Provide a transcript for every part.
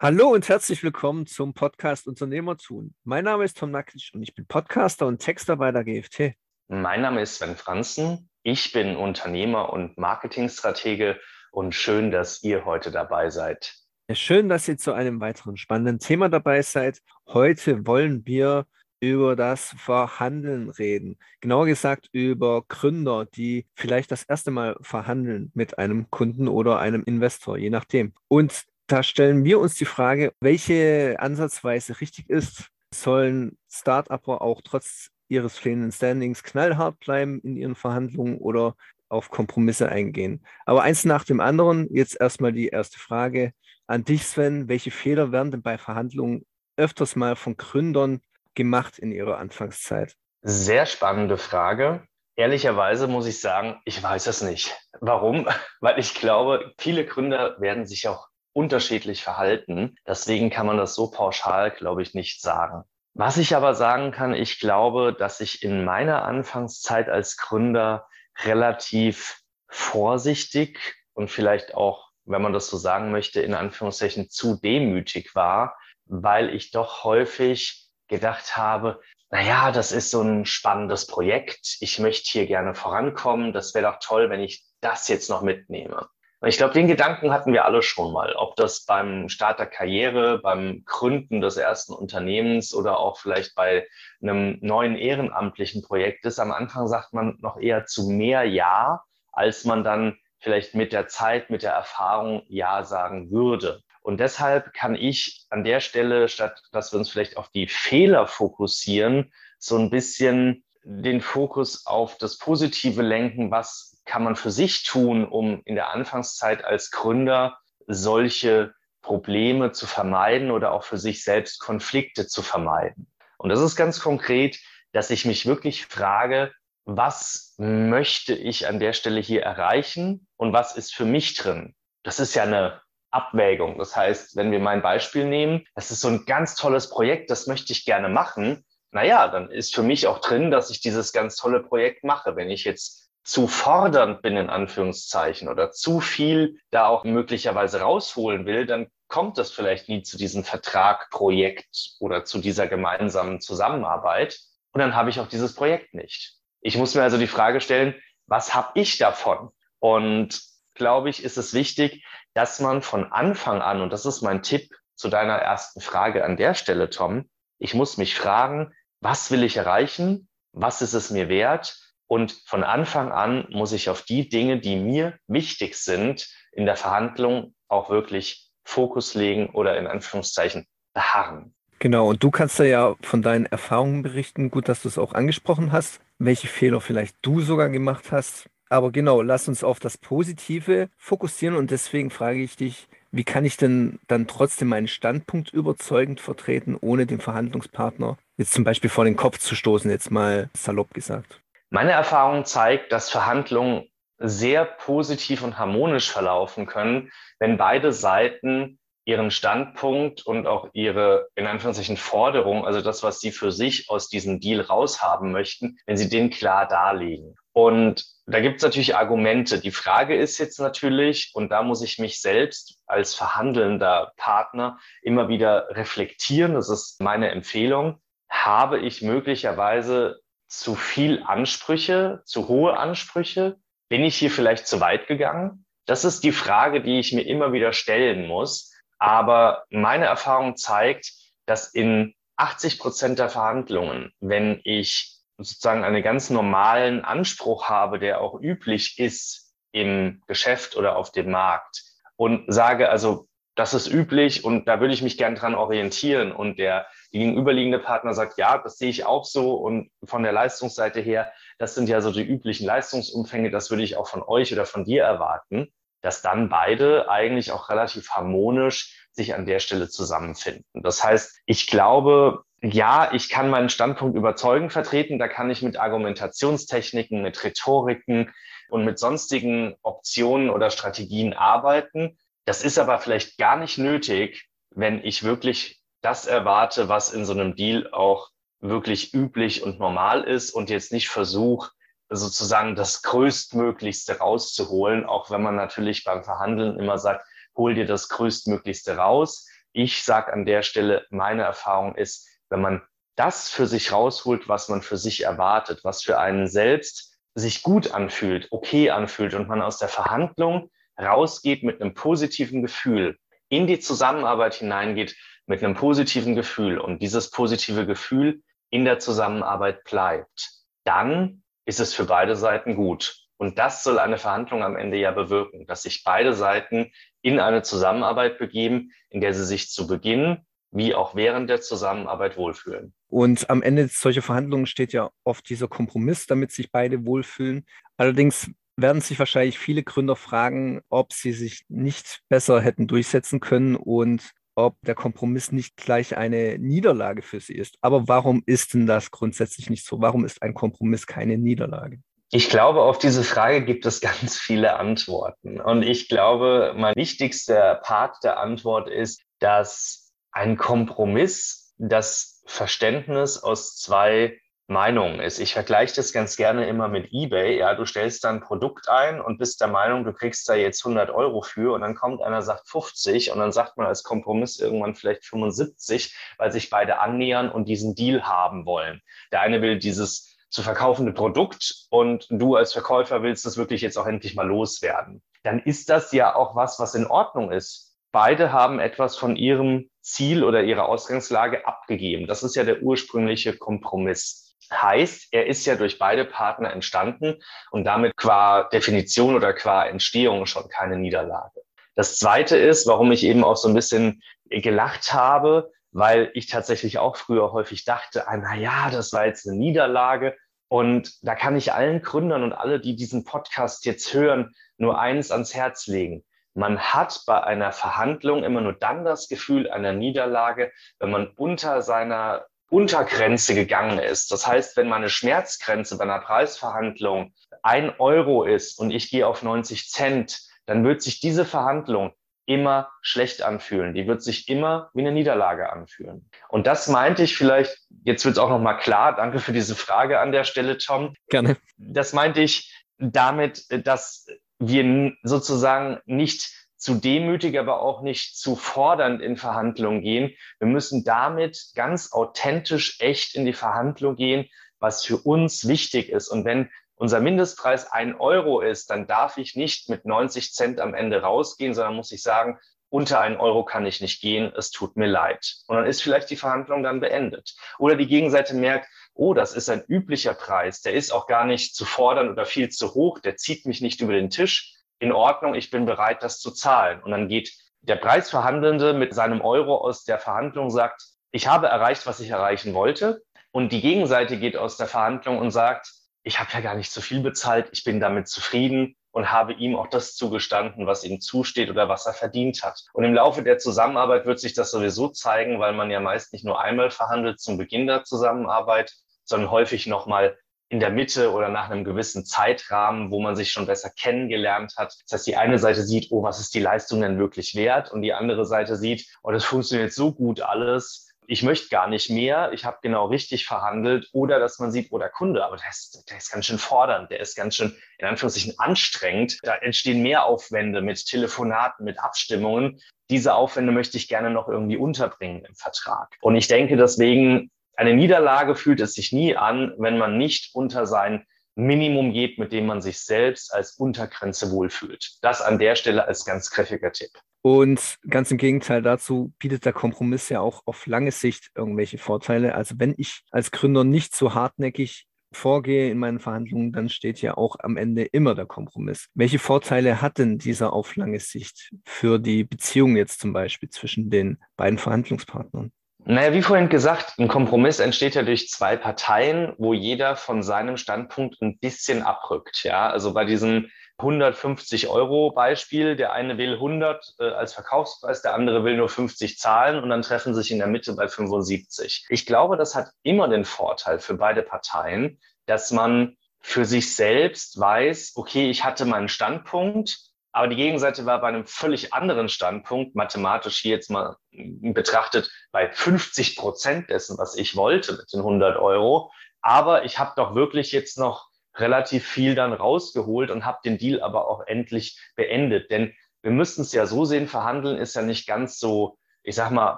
Hallo und herzlich willkommen zum Podcast Unternehmer tun. Mein Name ist Tom Nakic und ich bin Podcaster und Texter bei der GFT. Mein Name ist Sven Franzen. Ich bin Unternehmer und Marketingstratege und schön, dass ihr heute dabei seid. Ja, schön, dass ihr zu einem weiteren spannenden Thema dabei seid. Heute wollen wir über das Verhandeln reden. Genauer gesagt über Gründer, die vielleicht das erste Mal verhandeln mit einem Kunden oder einem Investor, je nachdem. Und da stellen wir uns die Frage, welche Ansatzweise richtig ist. Sollen Start-Upper auch trotz ihres fehlenden Standings knallhart bleiben in ihren Verhandlungen oder auf Kompromisse eingehen? Aber eins nach dem anderen. Jetzt erstmal die erste Frage an dich, Sven. Welche Fehler werden denn bei Verhandlungen öfters mal von Gründern gemacht in ihrer Anfangszeit? Sehr spannende Frage. Ehrlicherweise muss ich sagen, ich weiß es nicht. Warum? Weil ich glaube, viele Gründer werden sich auch unterschiedlich verhalten. Deswegen kann man das so pauschal, glaube ich, nicht sagen. Was ich aber sagen kann, ich glaube, dass ich in meiner Anfangszeit als Gründer relativ vorsichtig und vielleicht auch, wenn man das so sagen möchte, in Anführungszeichen zu demütig war, weil ich doch häufig gedacht habe, naja, das ist so ein spannendes Projekt. Ich möchte hier gerne vorankommen. Das wäre doch toll, wenn ich das jetzt noch mitnehme. Ich glaube, den Gedanken hatten wir alle schon mal, ob das beim Start der Karriere, beim Gründen des ersten Unternehmens oder auch vielleicht bei einem neuen ehrenamtlichen Projekt ist. Am Anfang sagt man noch eher zu mehr Ja, als man dann vielleicht mit der Zeit, mit der Erfahrung Ja sagen würde. Und deshalb kann ich an der Stelle, statt dass wir uns vielleicht auf die Fehler fokussieren, so ein bisschen den Fokus auf das Positive lenken, was kann man für sich tun, um in der Anfangszeit als Gründer solche Probleme zu vermeiden oder auch für sich selbst Konflikte zu vermeiden? Und das ist ganz konkret, dass ich mich wirklich frage, was möchte ich an der Stelle hier erreichen und was ist für mich drin? Das ist ja eine Abwägung. Das heißt, wenn wir mein Beispiel nehmen, das ist so ein ganz tolles Projekt, das möchte ich gerne machen. Naja, dann ist für mich auch drin, dass ich dieses ganz tolle Projekt mache. Wenn ich jetzt zu fordernd bin, in Anführungszeichen, oder zu viel da auch möglicherweise rausholen will, dann kommt es vielleicht nie zu diesem Vertrag, Projekt oder zu dieser gemeinsamen Zusammenarbeit. Und dann habe ich auch dieses Projekt nicht. Ich muss mir also die Frage stellen, was habe ich davon? Und glaube ich, ist es wichtig, dass man von Anfang an, und das ist mein Tipp zu deiner ersten Frage an der Stelle, Tom, ich muss mich fragen, was will ich erreichen? Was ist es mir wert? Und von Anfang an muss ich auf die Dinge, die mir wichtig sind, in der Verhandlung auch wirklich Fokus legen oder in Anführungszeichen beharren. Genau, und du kannst da ja von deinen Erfahrungen berichten. Gut, dass du es auch angesprochen hast, welche Fehler vielleicht du sogar gemacht hast. Aber genau, lass uns auf das Positive fokussieren und deswegen frage ich dich, wie kann ich denn dann trotzdem meinen Standpunkt überzeugend vertreten, ohne den Verhandlungspartner jetzt zum Beispiel vor den Kopf zu stoßen, jetzt mal salopp gesagt? Meine Erfahrung zeigt, dass Verhandlungen sehr positiv und harmonisch verlaufen können, wenn beide Seiten ihren Standpunkt und auch ihre, in Anführungszeichen, Forderung, also das, was sie für sich aus diesem Deal raushaben möchten, wenn sie den klar darlegen. Und da gibt es natürlich Argumente. Die Frage ist jetzt natürlich, und da muss ich mich selbst als verhandelnder Partner immer wieder reflektieren, das ist meine Empfehlung, habe ich möglicherweise zu viel Ansprüche, zu hohe Ansprüche? Bin ich hier vielleicht zu weit gegangen? Das ist die Frage, die ich mir immer wieder stellen muss. Aber meine Erfahrung zeigt, dass in 80 Prozent der Verhandlungen, wenn ich sozusagen einen ganz normalen Anspruch habe, der auch üblich ist im Geschäft oder auf dem Markt und sage also, das ist üblich und da würde ich mich gern dran orientieren und der gegenüberliegende Partner sagt, ja, das sehe ich auch so und von der Leistungsseite her, das sind ja so die üblichen Leistungsumfänge, das würde ich auch von euch oder von dir erwarten, dass dann beide eigentlich auch relativ harmonisch sich an der Stelle zusammenfinden. Das heißt, ich glaube, ja, ich kann meinen Standpunkt überzeugend vertreten, da kann ich mit Argumentationstechniken, mit Rhetoriken und mit sonstigen Optionen oder Strategien arbeiten. Das ist aber vielleicht gar nicht nötig, wenn ich wirklich das erwarte, was in so einem Deal auch wirklich üblich und normal ist und jetzt nicht versuche, sozusagen das Größtmöglichste rauszuholen, auch wenn man natürlich beim Verhandeln immer sagt, hol dir das Größtmöglichste raus. ich sage an der Stelle, meine Erfahrung ist, wenn man das für sich rausholt, was man für sich erwartet, was für einen selbst sich gut anfühlt, okay anfühlt und man aus der Verhandlung rausgeht mit einem positiven Gefühl, in die Zusammenarbeit hineingeht mit einem positiven Gefühl und dieses positive Gefühl in der Zusammenarbeit bleibt, dann ist es für beide Seiten gut. Und das soll eine Verhandlung am Ende ja bewirken, dass sich beide Seiten in eine Zusammenarbeit begeben, in der sie sich zu Beginn wie auch während der Zusammenarbeit wohlfühlen. Und am Ende solcher Verhandlungen steht ja oft dieser Kompromiss, damit sich beide wohlfühlen. Allerdings werden sich wahrscheinlich viele Gründer fragen, ob sie sich nicht besser hätten durchsetzen können und ob der Kompromiss nicht gleich eine Niederlage für sie ist. Aber warum ist denn das grundsätzlich nicht so? Warum ist ein Kompromiss keine Niederlage? Ich glaube, auf diese Frage gibt es ganz viele Antworten. Und ich glaube, mein wichtigster Part der Antwort ist, dass ein Kompromiss das Verständnis aus zwei Meinungen ist. Ich vergleiche das ganz gerne immer mit eBay. Ja, du stellst da ein Produkt ein und bist der Meinung, du kriegst da jetzt 100 Euro für und dann kommt einer, sagt 50 und dann sagt man als Kompromiss irgendwann vielleicht 75, weil sich beide annähern und diesen Deal haben wollen. Der eine will dieses zu verkaufende Produkt und du als Verkäufer willst das wirklich jetzt auch endlich mal loswerden. Dann ist das ja auch was, was in Ordnung ist. Beide haben etwas von ihrem Ziel oder ihrer Ausgangslage abgegeben. Das ist ja der ursprüngliche Kompromiss. Heißt, er ist ja durch beide Partner entstanden und damit qua Definition oder qua Entstehung schon keine Niederlage. Das zweite ist, warum ich eben auch so ein bisschen gelacht habe, weil ich tatsächlich auch früher häufig dachte, ah, na ja, das war jetzt eine Niederlage. Und da kann ich allen Gründern und alle, die diesen Podcast jetzt hören, nur eins ans Herz legen. Man hat bei einer Verhandlung immer nur dann das Gefühl einer Niederlage, wenn man unter seiner Untergrenze gegangen ist. Das heißt, wenn meine Schmerzgrenze bei einer Preisverhandlung ein Euro ist und ich gehe auf 90 Cent, dann wird sich diese Verhandlung immer schlecht anfühlen. Die wird sich immer wie eine Niederlage anfühlen. Und das meinte ich vielleicht, jetzt wird es auch nochmal klar, danke für diese Frage an der Stelle, Tom. Gerne. Das meinte ich damit, dass wir sozusagen nicht zu demütig, aber auch nicht zu fordernd in Verhandlungen gehen. Wir müssen damit ganz authentisch, echt in die Verhandlung gehen, was für uns wichtig ist. Und wenn unser Mindestpreis ein Euro ist, dann darf ich nicht mit 90 Cent am Ende rausgehen, sondern muss ich sagen, unter einen Euro kann ich nicht gehen, es tut mir leid. Und dann ist vielleicht die Verhandlung dann beendet. Oder die Gegenseite merkt, oh, das ist ein üblicher Preis, der ist auch gar nicht zu fordern oder viel zu hoch, der zieht mich nicht über den Tisch in Ordnung, ich bin bereit, das zu zahlen. Und dann geht der Preisverhandelnde mit seinem Euro aus der Verhandlung, sagt, ich habe erreicht, was ich erreichen wollte. Und die Gegenseite geht aus der Verhandlung und sagt, ich habe ja gar nicht so viel bezahlt, ich bin damit zufrieden und habe ihm auch das zugestanden, was ihm zusteht oder was er verdient hat. Und im Laufe der Zusammenarbeit wird sich das sowieso zeigen, weil man ja meist nicht nur einmal verhandelt zum Beginn der Zusammenarbeit, sondern häufig nochmal in der Mitte oder nach einem gewissen Zeitrahmen, wo man sich schon besser kennengelernt hat. Das heißt, die eine Seite sieht, oh, was ist die Leistung denn wirklich wert? Und die andere Seite sieht, oh, das funktioniert so gut alles. Ich möchte gar nicht mehr, ich habe genau richtig verhandelt. Oder dass man sieht, oh, der Kunde, aber der ist, der ist ganz schön fordernd, der ist ganz schön in Anführungszeichen anstrengend. Da entstehen mehr Aufwände mit Telefonaten, mit Abstimmungen. Diese Aufwände möchte ich gerne noch irgendwie unterbringen im Vertrag. Und ich denke deswegen, eine Niederlage fühlt es sich nie an, wenn man nicht unter sein Minimum geht, mit dem man sich selbst als Untergrenze wohlfühlt. Das an der Stelle als ganz kräftiger Tipp. Und ganz im Gegenteil dazu bietet der Kompromiss ja auch auf lange Sicht irgendwelche Vorteile. Also wenn ich als Gründer nicht so hartnäckig vorgehe in meinen Verhandlungen, dann steht ja auch am Ende immer der Kompromiss. Welche Vorteile hat denn dieser auf lange Sicht für die Beziehung jetzt zum Beispiel zwischen den beiden Verhandlungspartnern? Naja, wie vorhin gesagt, ein Kompromiss entsteht ja durch zwei Parteien, wo jeder von seinem Standpunkt ein bisschen abrückt. Ja, also bei diesem 150 Euro Beispiel, der eine will 100 äh, als Verkaufspreis, der andere will nur 50 zahlen und dann treffen sich in der Mitte bei 75. Ich glaube, das hat immer den Vorteil für beide Parteien, dass man für sich selbst weiß, okay, ich hatte meinen Standpunkt, aber die Gegenseite war bei einem völlig anderen Standpunkt, mathematisch hier jetzt mal betrachtet, bei 50 Prozent dessen, was ich wollte mit den 100 Euro. Aber ich habe doch wirklich jetzt noch relativ viel dann rausgeholt und habe den Deal aber auch endlich beendet. Denn wir müssten es ja so sehen, verhandeln ist ja nicht ganz so ich sag mal,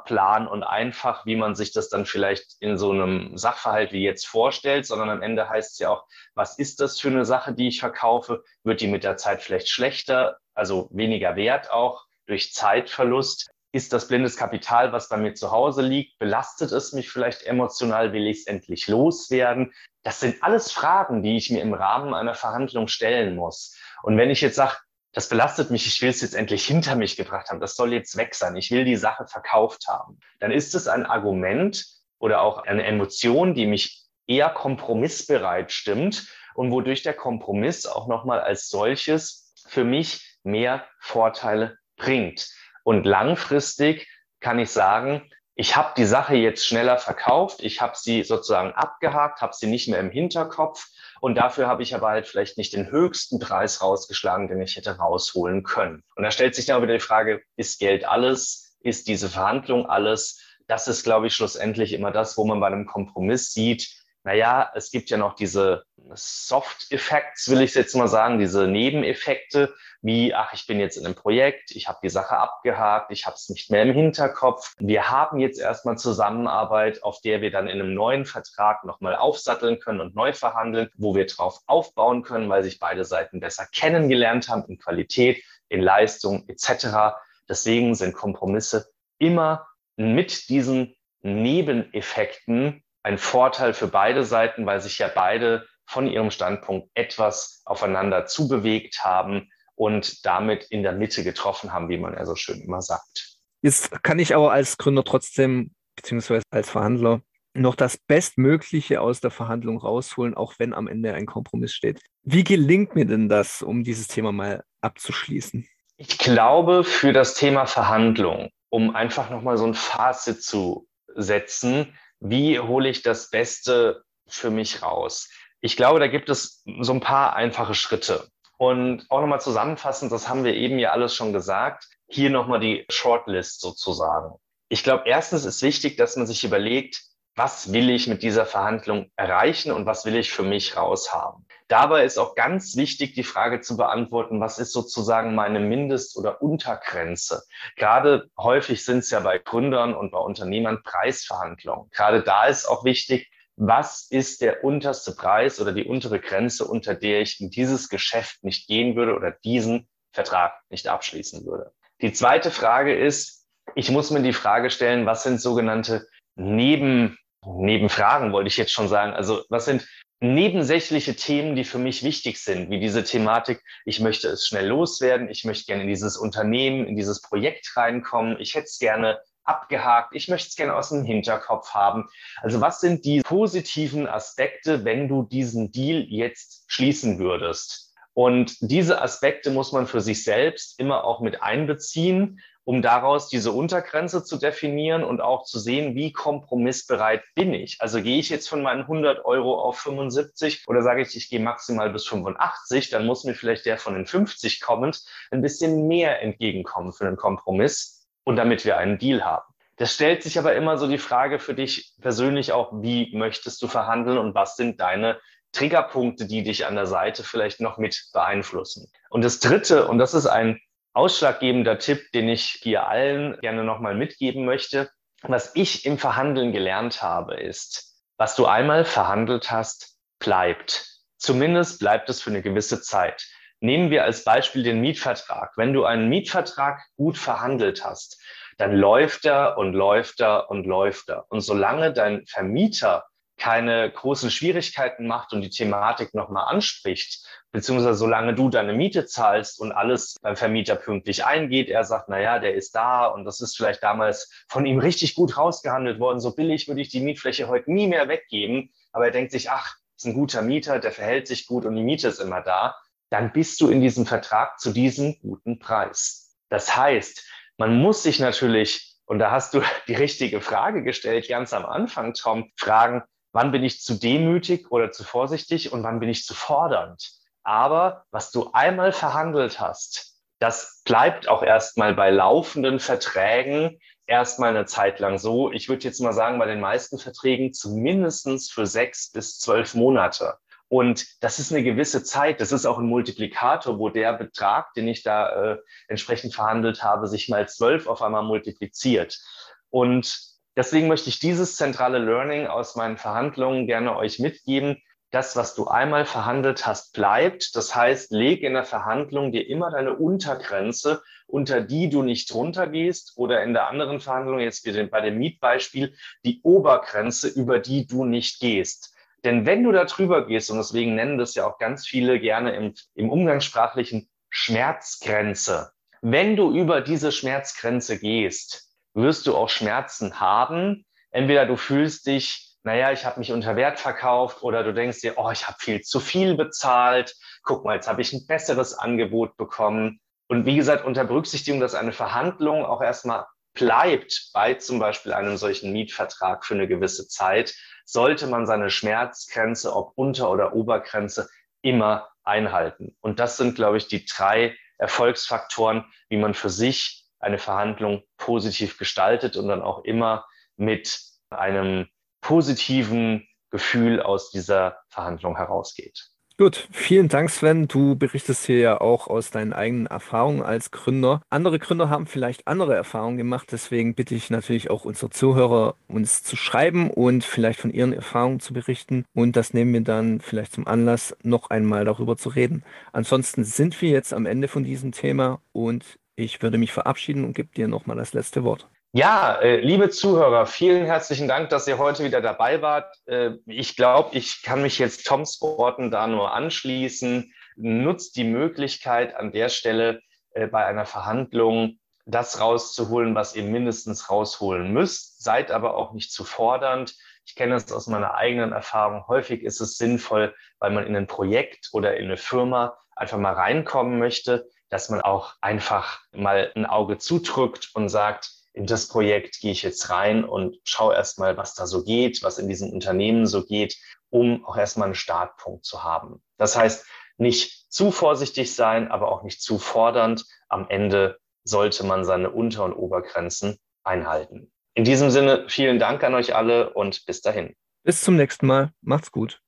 plan und einfach, wie man sich das dann vielleicht in so einem Sachverhalt wie jetzt vorstellt, sondern am Ende heißt es ja auch, was ist das für eine Sache, die ich verkaufe? Wird die mit der Zeit vielleicht schlechter, also weniger wert auch durch Zeitverlust? Ist das blindes Kapital, was bei mir zu Hause liegt? Belastet es mich vielleicht emotional? Will ich es endlich loswerden? Das sind alles Fragen, die ich mir im Rahmen einer Verhandlung stellen muss. Und wenn ich jetzt sage, das belastet mich, ich will es jetzt endlich hinter mich gebracht haben, das soll jetzt weg sein, ich will die Sache verkauft haben, dann ist es ein Argument oder auch eine Emotion, die mich eher kompromissbereit stimmt und wodurch der Kompromiss auch nochmal als solches für mich mehr Vorteile bringt. Und langfristig kann ich sagen, ich habe die Sache jetzt schneller verkauft, ich habe sie sozusagen abgehakt, habe sie nicht mehr im Hinterkopf und dafür habe ich aber halt vielleicht nicht den höchsten Preis rausgeschlagen, den ich hätte rausholen können. Und da stellt sich dann wieder die Frage, ist Geld alles? Ist diese Verhandlung alles? Das ist, glaube ich, schlussendlich immer das, wo man bei einem Kompromiss sieht, naja, es gibt ja noch diese Soft-Effects, will ich jetzt mal sagen, diese Nebeneffekte, wie, ach, ich bin jetzt in einem Projekt, ich habe die Sache abgehakt, ich habe es nicht mehr im Hinterkopf. Wir haben jetzt erstmal Zusammenarbeit, auf der wir dann in einem neuen Vertrag nochmal aufsatteln können und neu verhandeln, wo wir drauf aufbauen können, weil sich beide Seiten besser kennengelernt haben in Qualität, in Leistung etc. Deswegen sind Kompromisse immer mit diesen Nebeneffekten ein Vorteil für beide Seiten, weil sich ja beide von ihrem Standpunkt etwas aufeinander zubewegt haben und damit in der Mitte getroffen haben, wie man ja so schön immer sagt. Jetzt kann ich aber als Gründer trotzdem, beziehungsweise als Verhandler, noch das Bestmögliche aus der Verhandlung rausholen, auch wenn am Ende ein Kompromiss steht. Wie gelingt mir denn das, um dieses Thema mal abzuschließen? Ich glaube, für das Thema Verhandlung, um einfach nochmal so ein Fazit zu setzen, wie hole ich das Beste für mich raus? Ich glaube, da gibt es so ein paar einfache Schritte. Und auch nochmal zusammenfassend, das haben wir eben ja alles schon gesagt, hier nochmal die Shortlist sozusagen. Ich glaube, erstens ist wichtig, dass man sich überlegt, was will ich mit dieser Verhandlung erreichen und was will ich für mich raushaben. Dabei ist auch ganz wichtig, die Frage zu beantworten, was ist sozusagen meine Mindest- oder Untergrenze? Gerade häufig sind es ja bei Gründern und bei Unternehmern Preisverhandlungen. Gerade da ist auch wichtig, was ist der unterste Preis oder die untere Grenze, unter der ich in dieses Geschäft nicht gehen würde oder diesen Vertrag nicht abschließen würde. Die zweite Frage ist, ich muss mir die Frage stellen, was sind sogenannte Neben Nebenfragen wollte ich jetzt schon sagen. Also was sind nebensächliche Themen, die für mich wichtig sind, wie diese Thematik, ich möchte es schnell loswerden, ich möchte gerne in dieses Unternehmen, in dieses Projekt reinkommen, ich hätte es gerne abgehakt, ich möchte es gerne aus dem Hinterkopf haben. Also was sind die positiven Aspekte, wenn du diesen Deal jetzt schließen würdest? Und diese Aspekte muss man für sich selbst immer auch mit einbeziehen um daraus diese Untergrenze zu definieren und auch zu sehen, wie kompromissbereit bin ich. Also gehe ich jetzt von meinen 100 Euro auf 75 oder sage ich, ich gehe maximal bis 85, dann muss mir vielleicht der von den 50 kommend ein bisschen mehr entgegenkommen für einen Kompromiss und damit wir einen Deal haben. Das stellt sich aber immer so die Frage für dich persönlich auch, wie möchtest du verhandeln und was sind deine Triggerpunkte, die dich an der Seite vielleicht noch mit beeinflussen. Und das Dritte, und das ist ein ausschlaggebender Tipp, den ich hier allen gerne nochmal mitgeben möchte. Was ich im Verhandeln gelernt habe, ist, was du einmal verhandelt hast, bleibt. Zumindest bleibt es für eine gewisse Zeit. Nehmen wir als Beispiel den Mietvertrag. Wenn du einen Mietvertrag gut verhandelt hast, dann läuft er und läuft er und läuft er. Und solange dein Vermieter keine großen Schwierigkeiten macht und die Thematik nochmal anspricht, beziehungsweise solange du deine Miete zahlst und alles beim Vermieter pünktlich eingeht, er sagt, na ja, der ist da und das ist vielleicht damals von ihm richtig gut rausgehandelt worden, so billig würde ich die Mietfläche heute nie mehr weggeben, aber er denkt sich, ach, ist ein guter Mieter, der verhält sich gut und die Miete ist immer da, dann bist du in diesem Vertrag zu diesem guten Preis. Das heißt, man muss sich natürlich, und da hast du die richtige Frage gestellt, ganz am Anfang, Tom, fragen, wann bin ich zu demütig oder zu vorsichtig und wann bin ich zu fordernd. Aber was du einmal verhandelt hast, das bleibt auch erstmal bei laufenden Verträgen erstmal eine Zeit lang so. Ich würde jetzt mal sagen, bei den meisten Verträgen zumindestens für sechs bis zwölf Monate. Und das ist eine gewisse Zeit. Das ist auch ein Multiplikator, wo der Betrag, den ich da äh, entsprechend verhandelt habe, sich mal zwölf auf einmal multipliziert. Und deswegen möchte ich dieses zentrale Learning aus meinen Verhandlungen gerne euch mitgeben. Das, was du einmal verhandelt hast, bleibt. Das heißt, leg in der Verhandlung dir immer deine Untergrenze, unter die du nicht runtergehst oder in der anderen Verhandlung, jetzt bei dem Mietbeispiel, die Obergrenze, über die du nicht gehst. Denn wenn du da drüber gehst, und deswegen nennen das ja auch ganz viele gerne im, im umgangssprachlichen Schmerzgrenze, wenn du über diese Schmerzgrenze gehst, wirst du auch Schmerzen haben. Entweder du fühlst dich, naja, ich habe mich unter Wert verkauft oder du denkst dir, oh, ich habe viel zu viel bezahlt. Guck mal, jetzt habe ich ein besseres Angebot bekommen. Und wie gesagt, unter Berücksichtigung, dass eine Verhandlung auch erstmal bleibt bei zum Beispiel einem solchen Mietvertrag für eine gewisse Zeit, sollte man seine Schmerzgrenze, ob Unter- oder Obergrenze, immer einhalten. Und das sind, glaube ich, die drei Erfolgsfaktoren, wie man für sich eine Verhandlung positiv gestaltet und dann auch immer mit einem positiven Gefühl aus dieser Verhandlung herausgeht. Gut, vielen Dank, Sven. Du berichtest hier ja auch aus deinen eigenen Erfahrungen als Gründer. Andere Gründer haben vielleicht andere Erfahrungen gemacht, deswegen bitte ich natürlich auch unsere Zuhörer, uns zu schreiben und vielleicht von ihren Erfahrungen zu berichten. Und das nehmen wir dann vielleicht zum Anlass, noch einmal darüber zu reden. Ansonsten sind wir jetzt am Ende von diesem Thema und ich würde mich verabschieden und gebe dir nochmal das letzte Wort. Ja, äh, liebe Zuhörer, vielen herzlichen Dank, dass ihr heute wieder dabei wart. Äh, ich glaube, ich kann mich jetzt Toms Worten da nur anschließen. Nutzt die Möglichkeit an der Stelle äh, bei einer Verhandlung das rauszuholen, was ihr mindestens rausholen müsst. Seid aber auch nicht zu fordernd. Ich kenne es aus meiner eigenen Erfahrung. Häufig ist es sinnvoll, weil man in ein Projekt oder in eine Firma einfach mal reinkommen möchte, dass man auch einfach mal ein Auge zudrückt und sagt, in das Projekt gehe ich jetzt rein und schaue erstmal, was da so geht, was in diesem Unternehmen so geht, um auch erstmal einen Startpunkt zu haben. Das heißt, nicht zu vorsichtig sein, aber auch nicht zu fordernd. Am Ende sollte man seine Unter- und Obergrenzen einhalten. In diesem Sinne, vielen Dank an euch alle und bis dahin. Bis zum nächsten Mal. Macht's gut.